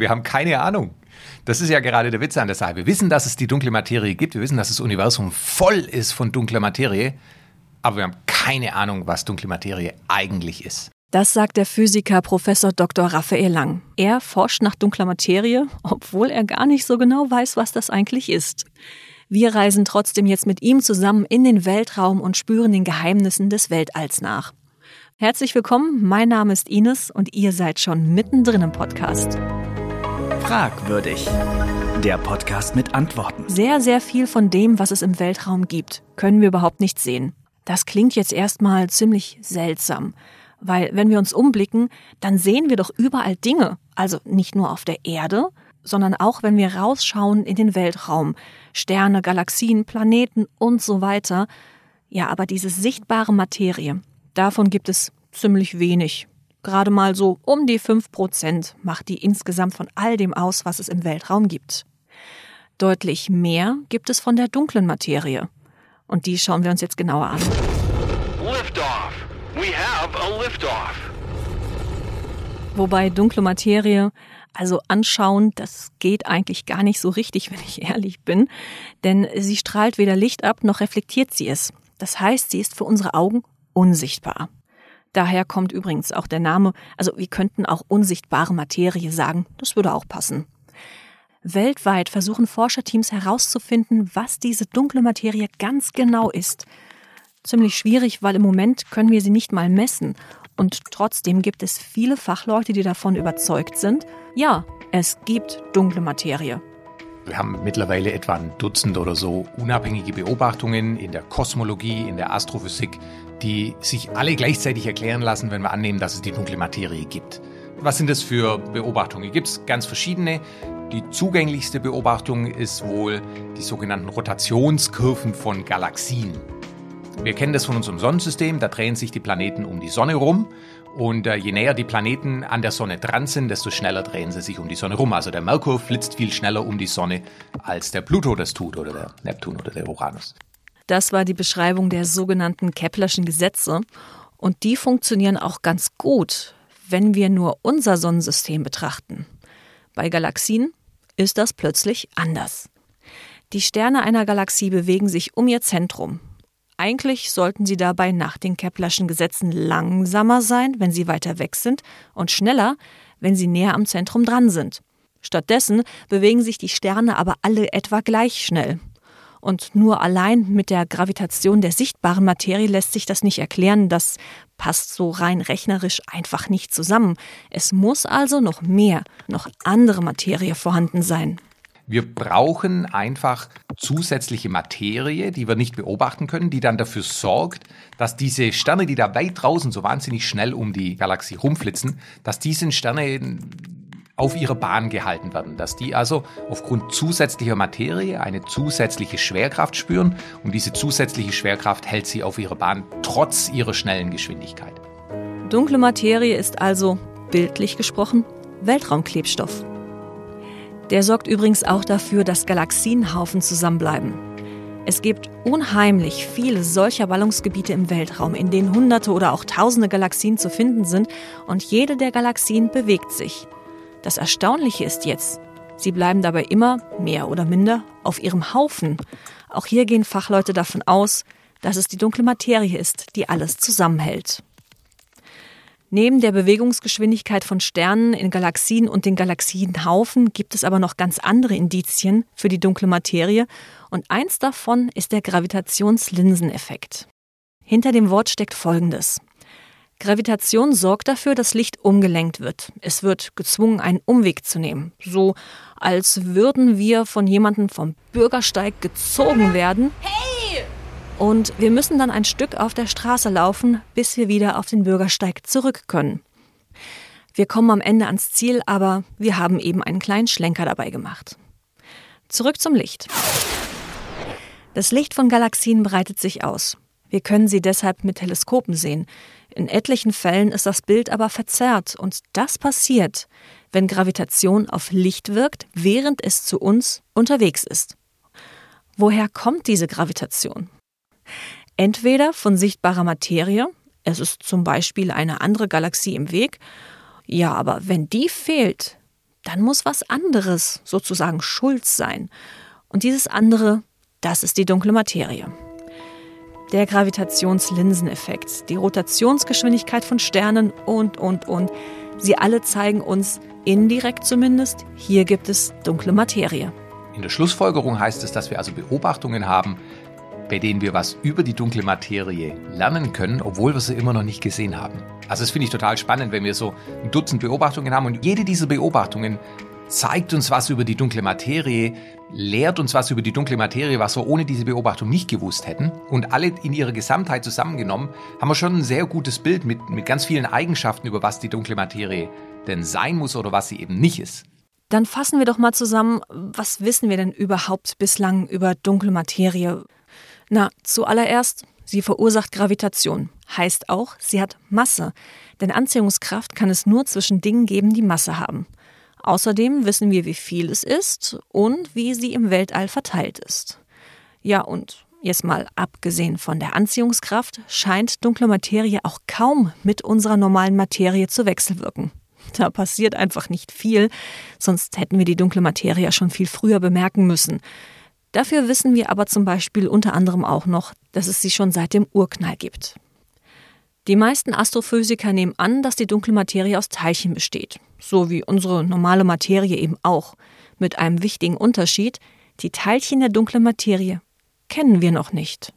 Wir haben keine Ahnung. Das ist ja gerade der Witz an der Sache. Wir wissen, dass es die dunkle Materie gibt. Wir wissen, dass das Universum voll ist von dunkler Materie. Aber wir haben keine Ahnung, was dunkle Materie eigentlich ist. Das sagt der Physiker Professor Dr. Raphael Lang. Er forscht nach dunkler Materie, obwohl er gar nicht so genau weiß, was das eigentlich ist. Wir reisen trotzdem jetzt mit ihm zusammen in den Weltraum und spüren den Geheimnissen des Weltalls nach. Herzlich willkommen, mein Name ist Ines und ihr seid schon mittendrin im Podcast. Fragwürdig. Der Podcast mit Antworten. Sehr, sehr viel von dem, was es im Weltraum gibt, können wir überhaupt nicht sehen. Das klingt jetzt erstmal ziemlich seltsam, weil wenn wir uns umblicken, dann sehen wir doch überall Dinge, also nicht nur auf der Erde, sondern auch wenn wir rausschauen in den Weltraum, Sterne, Galaxien, Planeten und so weiter. Ja, aber diese sichtbare Materie, davon gibt es ziemlich wenig. Gerade mal so um die 5% macht die insgesamt von all dem aus, was es im Weltraum gibt. Deutlich mehr gibt es von der dunklen Materie. Und die schauen wir uns jetzt genauer an. Liftoff. We have a liftoff. Wobei dunkle Materie, also anschauen, das geht eigentlich gar nicht so richtig, wenn ich ehrlich bin, denn sie strahlt weder Licht ab noch reflektiert sie es. Das heißt, sie ist für unsere Augen unsichtbar. Daher kommt übrigens auch der Name, also wir könnten auch unsichtbare Materie sagen, das würde auch passen. Weltweit versuchen Forscherteams herauszufinden, was diese dunkle Materie ganz genau ist. Ziemlich schwierig, weil im Moment können wir sie nicht mal messen. Und trotzdem gibt es viele Fachleute, die davon überzeugt sind, ja, es gibt dunkle Materie. Wir haben mittlerweile etwa ein Dutzend oder so unabhängige Beobachtungen in der Kosmologie, in der Astrophysik, die sich alle gleichzeitig erklären lassen, wenn wir annehmen, dass es die dunkle Materie gibt. Was sind das für Beobachtungen? Gibt es ganz verschiedene. Die zugänglichste Beobachtung ist wohl die sogenannten Rotationskurven von Galaxien. Wir kennen das von unserem Sonnensystem, da drehen sich die Planeten um die Sonne rum und äh, je näher die Planeten an der Sonne dran sind, desto schneller drehen sie sich um die Sonne rum. Also der Merkur flitzt viel schneller um die Sonne, als der Pluto das tut oder der Neptun oder der Uranus. Das war die Beschreibung der sogenannten Keplerschen Gesetze. Und die funktionieren auch ganz gut, wenn wir nur unser Sonnensystem betrachten. Bei Galaxien ist das plötzlich anders. Die Sterne einer Galaxie bewegen sich um ihr Zentrum. Eigentlich sollten sie dabei nach den Keplerschen Gesetzen langsamer sein, wenn sie weiter weg sind, und schneller, wenn sie näher am Zentrum dran sind. Stattdessen bewegen sich die Sterne aber alle etwa gleich schnell. Und nur allein mit der Gravitation der sichtbaren Materie lässt sich das nicht erklären. Das passt so rein rechnerisch einfach nicht zusammen. Es muss also noch mehr, noch andere Materie vorhanden sein. Wir brauchen einfach zusätzliche Materie, die wir nicht beobachten können, die dann dafür sorgt, dass diese Sterne, die da weit draußen so wahnsinnig schnell um die Galaxie rumflitzen, dass diese Sterne auf ihrer Bahn gehalten werden, dass die also aufgrund zusätzlicher Materie eine zusätzliche Schwerkraft spüren und diese zusätzliche Schwerkraft hält sie auf ihrer Bahn trotz ihrer schnellen Geschwindigkeit. Dunkle Materie ist also, bildlich gesprochen, Weltraumklebstoff. Der sorgt übrigens auch dafür, dass Galaxienhaufen zusammenbleiben. Es gibt unheimlich viele solcher Ballungsgebiete im Weltraum, in denen Hunderte oder auch Tausende Galaxien zu finden sind und jede der Galaxien bewegt sich. Das Erstaunliche ist jetzt, sie bleiben dabei immer, mehr oder minder, auf ihrem Haufen. Auch hier gehen Fachleute davon aus, dass es die dunkle Materie ist, die alles zusammenhält. Neben der Bewegungsgeschwindigkeit von Sternen in Galaxien und den Galaxienhaufen gibt es aber noch ganz andere Indizien für die dunkle Materie und eins davon ist der Gravitationslinseneffekt. Hinter dem Wort steckt Folgendes. Gravitation sorgt dafür, dass Licht umgelenkt wird. Es wird gezwungen, einen Umweg zu nehmen. So als würden wir von jemandem vom Bürgersteig gezogen werden. Hey! Und wir müssen dann ein Stück auf der Straße laufen, bis wir wieder auf den Bürgersteig zurück können. Wir kommen am Ende ans Ziel, aber wir haben eben einen kleinen Schlenker dabei gemacht. Zurück zum Licht. Das Licht von Galaxien breitet sich aus. Wir können sie deshalb mit Teleskopen sehen. In etlichen Fällen ist das Bild aber verzerrt und das passiert, wenn Gravitation auf Licht wirkt, während es zu uns unterwegs ist. Woher kommt diese Gravitation? Entweder von sichtbarer Materie, es ist zum Beispiel eine andere Galaxie im Weg, ja, aber wenn die fehlt, dann muss was anderes sozusagen schuld sein. Und dieses andere, das ist die dunkle Materie. Der Gravitationslinseneffekt, die Rotationsgeschwindigkeit von Sternen und, und, und. Sie alle zeigen uns, indirekt zumindest, hier gibt es dunkle Materie. In der Schlussfolgerung heißt es, dass wir also Beobachtungen haben, bei denen wir was über die dunkle Materie lernen können, obwohl wir sie immer noch nicht gesehen haben. Also das finde ich total spannend, wenn wir so ein Dutzend Beobachtungen haben und jede dieser Beobachtungen zeigt uns was über die dunkle Materie, lehrt uns was über die dunkle Materie, was wir ohne diese Beobachtung nicht gewusst hätten. Und alle in ihrer Gesamtheit zusammengenommen haben wir schon ein sehr gutes Bild mit, mit ganz vielen Eigenschaften über was die dunkle Materie denn sein muss oder was sie eben nicht ist. Dann fassen wir doch mal zusammen, was wissen wir denn überhaupt bislang über dunkle Materie? Na, zuallererst, sie verursacht Gravitation. Heißt auch, sie hat Masse. Denn Anziehungskraft kann es nur zwischen Dingen geben, die Masse haben. Außerdem wissen wir, wie viel es ist und wie sie im Weltall verteilt ist. Ja, und jetzt mal abgesehen von der Anziehungskraft, scheint dunkle Materie auch kaum mit unserer normalen Materie zu wechselwirken. Da passiert einfach nicht viel, sonst hätten wir die dunkle Materie schon viel früher bemerken müssen. Dafür wissen wir aber zum Beispiel unter anderem auch noch, dass es sie schon seit dem Urknall gibt. Die meisten Astrophysiker nehmen an, dass die dunkle Materie aus Teilchen besteht, so wie unsere normale Materie eben auch, mit einem wichtigen Unterschied, die Teilchen der dunklen Materie kennen wir noch nicht.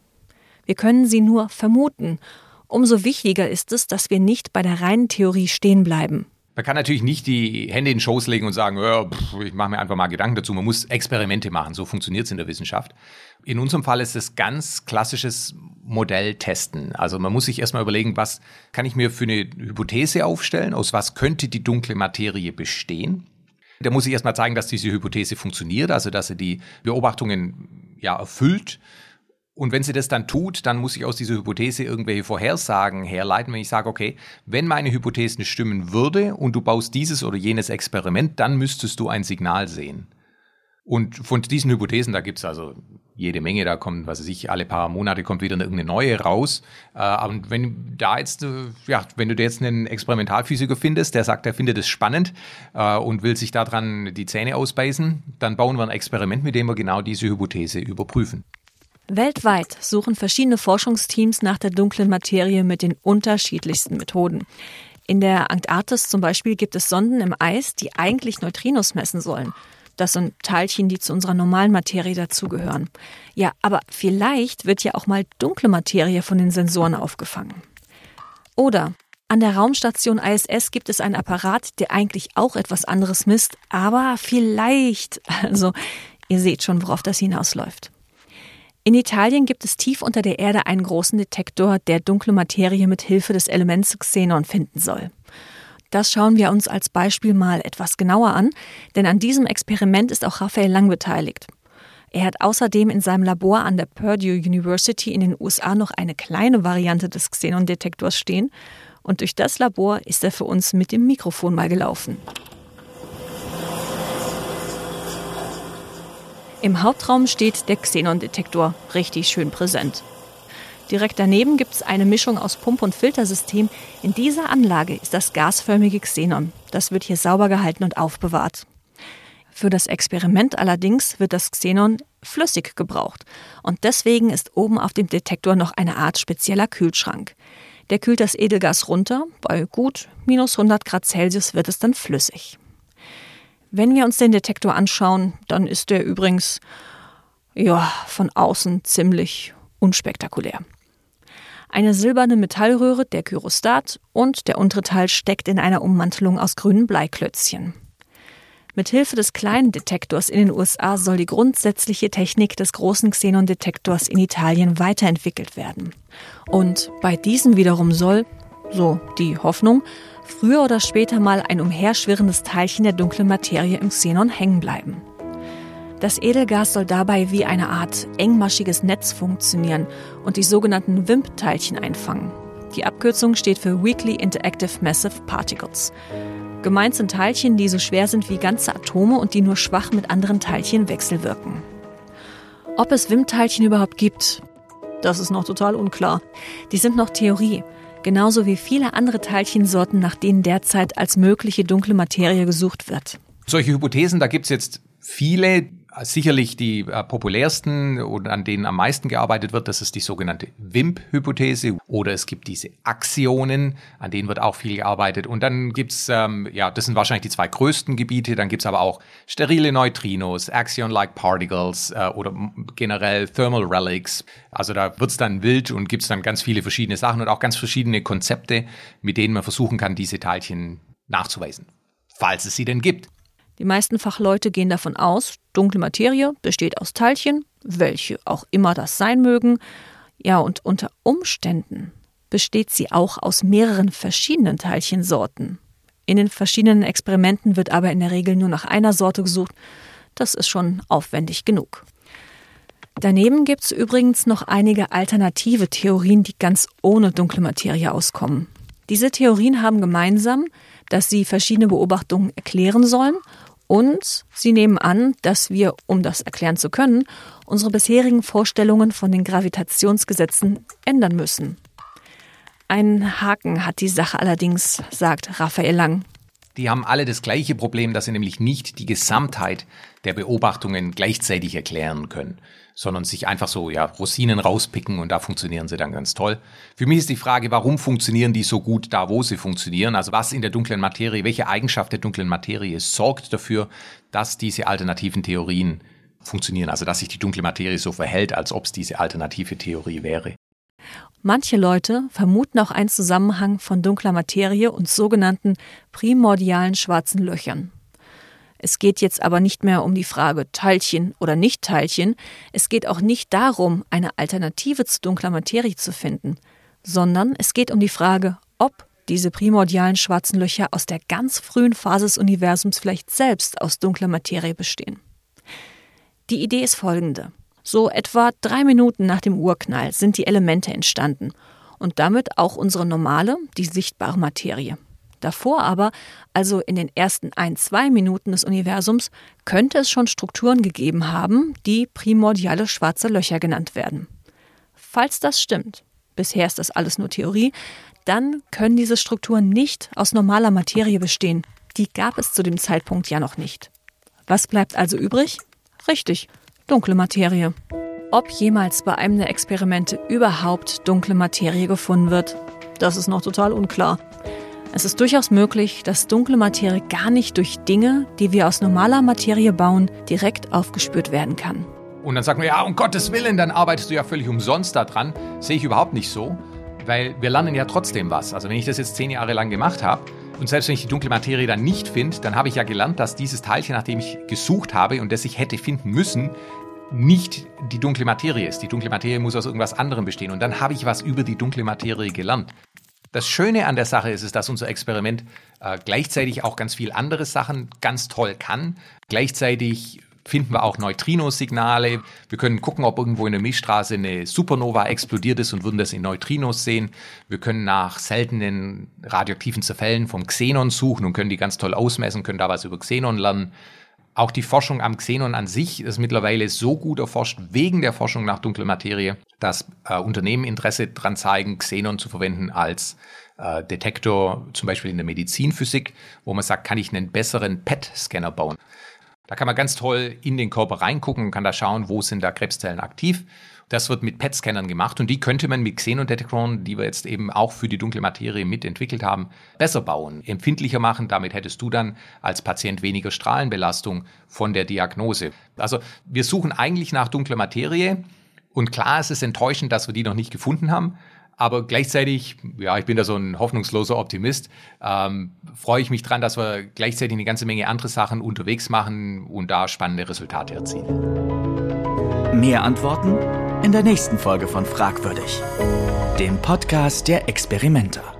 Wir können sie nur vermuten. Umso wichtiger ist es, dass wir nicht bei der reinen Theorie stehen bleiben. Man kann natürlich nicht die Hände in den Schoß legen und sagen, ja, pff, ich mache mir einfach mal Gedanken dazu. Man muss Experimente machen, so funktioniert es in der Wissenschaft. In unserem Fall ist es ganz klassisches Modell testen. Also man muss sich erstmal überlegen, was kann ich mir für eine Hypothese aufstellen, aus was könnte die dunkle Materie bestehen. Da muss ich erstmal zeigen, dass diese Hypothese funktioniert, also dass sie die Beobachtungen ja erfüllt. Und wenn sie das dann tut, dann muss ich aus dieser Hypothese irgendwelche Vorhersagen herleiten. Wenn ich sage, okay, wenn meine Hypothese stimmen würde und du baust dieses oder jenes Experiment, dann müsstest du ein Signal sehen. Und von diesen Hypothesen, da gibt's also jede Menge, da kommt, was weiß ich, alle paar Monate kommt wieder irgendeine neue raus. Äh, aber wenn da jetzt, äh, ja, wenn du jetzt einen Experimentalphysiker findest, der sagt, er findet es spannend äh, und will sich daran die Zähne ausbeißen, dann bauen wir ein Experiment, mit dem wir genau diese Hypothese überprüfen. Weltweit suchen verschiedene Forschungsteams nach der dunklen Materie mit den unterschiedlichsten Methoden. In der Antarktis zum Beispiel gibt es Sonden im Eis, die eigentlich Neutrinos messen sollen. Das sind Teilchen, die zu unserer normalen Materie dazugehören. Ja, aber vielleicht wird ja auch mal dunkle Materie von den Sensoren aufgefangen. Oder an der Raumstation ISS gibt es einen Apparat, der eigentlich auch etwas anderes misst, aber vielleicht, also ihr seht schon, worauf das hinausläuft. In Italien gibt es tief unter der Erde einen großen Detektor, der dunkle Materie mit Hilfe des Elements Xenon finden soll. Das schauen wir uns als Beispiel mal etwas genauer an, denn an diesem Experiment ist auch Raphael Lang beteiligt. Er hat außerdem in seinem Labor an der Purdue University in den USA noch eine kleine Variante des Xenon-Detektors stehen und durch das Labor ist er für uns mit dem Mikrofon mal gelaufen. Im Hauptraum steht der Xenon-Detektor richtig schön präsent. Direkt daneben gibt es eine Mischung aus Pump- und Filtersystem. In dieser Anlage ist das gasförmige Xenon. Das wird hier sauber gehalten und aufbewahrt. Für das Experiment allerdings wird das Xenon flüssig gebraucht. Und deswegen ist oben auf dem Detektor noch eine Art spezieller Kühlschrank. Der kühlt das Edelgas runter. Bei gut minus 100 Grad Celsius wird es dann flüssig. Wenn wir uns den Detektor anschauen, dann ist der übrigens ja, von außen ziemlich unspektakulär. Eine silberne Metallröhre, der Gyrostat und der untere Teil steckt in einer Ummantelung aus grünen Bleiklötzchen. Mit Hilfe des kleinen Detektors in den USA soll die grundsätzliche Technik des großen Xenon-Detektors in Italien weiterentwickelt werden. Und bei diesem wiederum soll, so die Hoffnung, früher oder später mal ein umherschwirrendes Teilchen der dunklen Materie im Xenon hängen bleiben. Das Edelgas soll dabei wie eine Art engmaschiges Netz funktionieren und die sogenannten WIMP-Teilchen einfangen. Die Abkürzung steht für Weakly Interactive Massive Particles. Gemeint sind Teilchen, die so schwer sind wie ganze Atome und die nur schwach mit anderen Teilchen wechselwirken. Ob es WIMP-Teilchen überhaupt gibt, das ist noch total unklar. Die sind noch Theorie genauso wie viele andere Teilchensorten, nach denen derzeit als mögliche dunkle Materie gesucht wird. Solche Hypothesen, da gibt's jetzt viele, sicherlich die äh, populärsten und an denen am meisten gearbeitet wird, das ist die sogenannte WIMP-Hypothese oder es gibt diese Axionen, an denen wird auch viel gearbeitet. Und dann gibt's ähm, ja, das sind wahrscheinlich die zwei größten Gebiete, dann gibt's aber auch sterile Neutrinos, Axion-like Particles äh, oder generell Thermal Relics, also da wird's dann wild und gibt's dann ganz viele verschiedene Sachen und auch ganz verschiedene Konzepte, mit denen man versuchen kann, diese Teilchen nachzuweisen, falls es sie denn gibt. Die meisten Fachleute gehen davon aus, dunkle Materie besteht aus Teilchen, welche auch immer das sein mögen. Ja, und unter Umständen besteht sie auch aus mehreren verschiedenen Teilchensorten. In den verschiedenen Experimenten wird aber in der Regel nur nach einer Sorte gesucht. Das ist schon aufwendig genug. Daneben gibt es übrigens noch einige alternative Theorien, die ganz ohne dunkle Materie auskommen. Diese Theorien haben gemeinsam, dass sie verschiedene Beobachtungen erklären sollen und sie nehmen an, dass wir, um das erklären zu können, unsere bisherigen Vorstellungen von den Gravitationsgesetzen ändern müssen. Ein Haken hat die Sache allerdings, sagt Raphael Lang. Die haben alle das gleiche Problem, dass sie nämlich nicht die Gesamtheit der Beobachtungen gleichzeitig erklären können sondern sich einfach so, ja, Rosinen rauspicken und da funktionieren sie dann ganz toll. Für mich ist die Frage, warum funktionieren die so gut da, wo sie funktionieren? Also was in der dunklen Materie, welche Eigenschaft der dunklen Materie sorgt dafür, dass diese alternativen Theorien funktionieren? Also dass sich die dunkle Materie so verhält, als ob es diese alternative Theorie wäre. Manche Leute vermuten auch einen Zusammenhang von dunkler Materie und sogenannten primordialen schwarzen Löchern. Es geht jetzt aber nicht mehr um die Frage Teilchen oder Nicht-Teilchen. Es geht auch nicht darum, eine Alternative zu dunkler Materie zu finden, sondern es geht um die Frage, ob diese primordialen schwarzen Löcher aus der ganz frühen Phase des Universums vielleicht selbst aus dunkler Materie bestehen. Die Idee ist folgende. So etwa drei Minuten nach dem Urknall sind die Elemente entstanden und damit auch unsere normale, die sichtbare Materie. Davor aber, also in den ersten ein, zwei Minuten des Universums, könnte es schon Strukturen gegeben haben, die primordiale schwarze Löcher genannt werden. Falls das stimmt, bisher ist das alles nur Theorie, dann können diese Strukturen nicht aus normaler Materie bestehen. Die gab es zu dem Zeitpunkt ja noch nicht. Was bleibt also übrig? Richtig, dunkle Materie. Ob jemals bei einem der Experimente überhaupt dunkle Materie gefunden wird, das ist noch total unklar. Es ist durchaus möglich, dass dunkle Materie gar nicht durch Dinge, die wir aus normaler Materie bauen, direkt aufgespürt werden kann. Und dann sagt man, ja, um Gottes Willen, dann arbeitest du ja völlig umsonst daran. Sehe ich überhaupt nicht so, weil wir lernen ja trotzdem was. Also wenn ich das jetzt zehn Jahre lang gemacht habe und selbst wenn ich die dunkle Materie dann nicht finde, dann habe ich ja gelernt, dass dieses Teilchen, nach dem ich gesucht habe und das ich hätte finden müssen, nicht die dunkle Materie ist. Die dunkle Materie muss aus irgendwas anderem bestehen. Und dann habe ich was über die dunkle Materie gelernt. Das Schöne an der Sache ist, ist dass unser Experiment äh, gleichzeitig auch ganz viel andere Sachen ganz toll kann. Gleichzeitig finden wir auch Neutrino-Signale. Wir können gucken, ob irgendwo in der Milchstraße eine Supernova explodiert ist und würden das in Neutrinos sehen. Wir können nach seltenen radioaktiven Zerfällen vom Xenon suchen und können die ganz toll ausmessen, können da was über Xenon lernen. Auch die Forschung am Xenon an sich ist mittlerweile so gut erforscht wegen der Forschung nach dunkler Materie, dass äh, Unternehmen Interesse daran zeigen, Xenon zu verwenden als äh, Detektor, zum Beispiel in der Medizinphysik, wo man sagt, kann ich einen besseren PET-Scanner bauen. Da kann man ganz toll in den Körper reingucken und kann da schauen, wo sind da Krebszellen aktiv. Das wird mit PET-Scannern gemacht und die könnte man mit Xenondetektoren, die wir jetzt eben auch für die dunkle Materie mitentwickelt haben, besser bauen, empfindlicher machen. Damit hättest du dann als Patient weniger Strahlenbelastung von der Diagnose. Also wir suchen eigentlich nach dunkler Materie und klar ist es enttäuschend, dass wir die noch nicht gefunden haben. Aber gleichzeitig, ja, ich bin da so ein hoffnungsloser Optimist, ähm, freue ich mich dran, dass wir gleichzeitig eine ganze Menge andere Sachen unterwegs machen und da spannende Resultate erzielen. Mehr Antworten in der nächsten Folge von Fragwürdig, dem Podcast der Experimenter.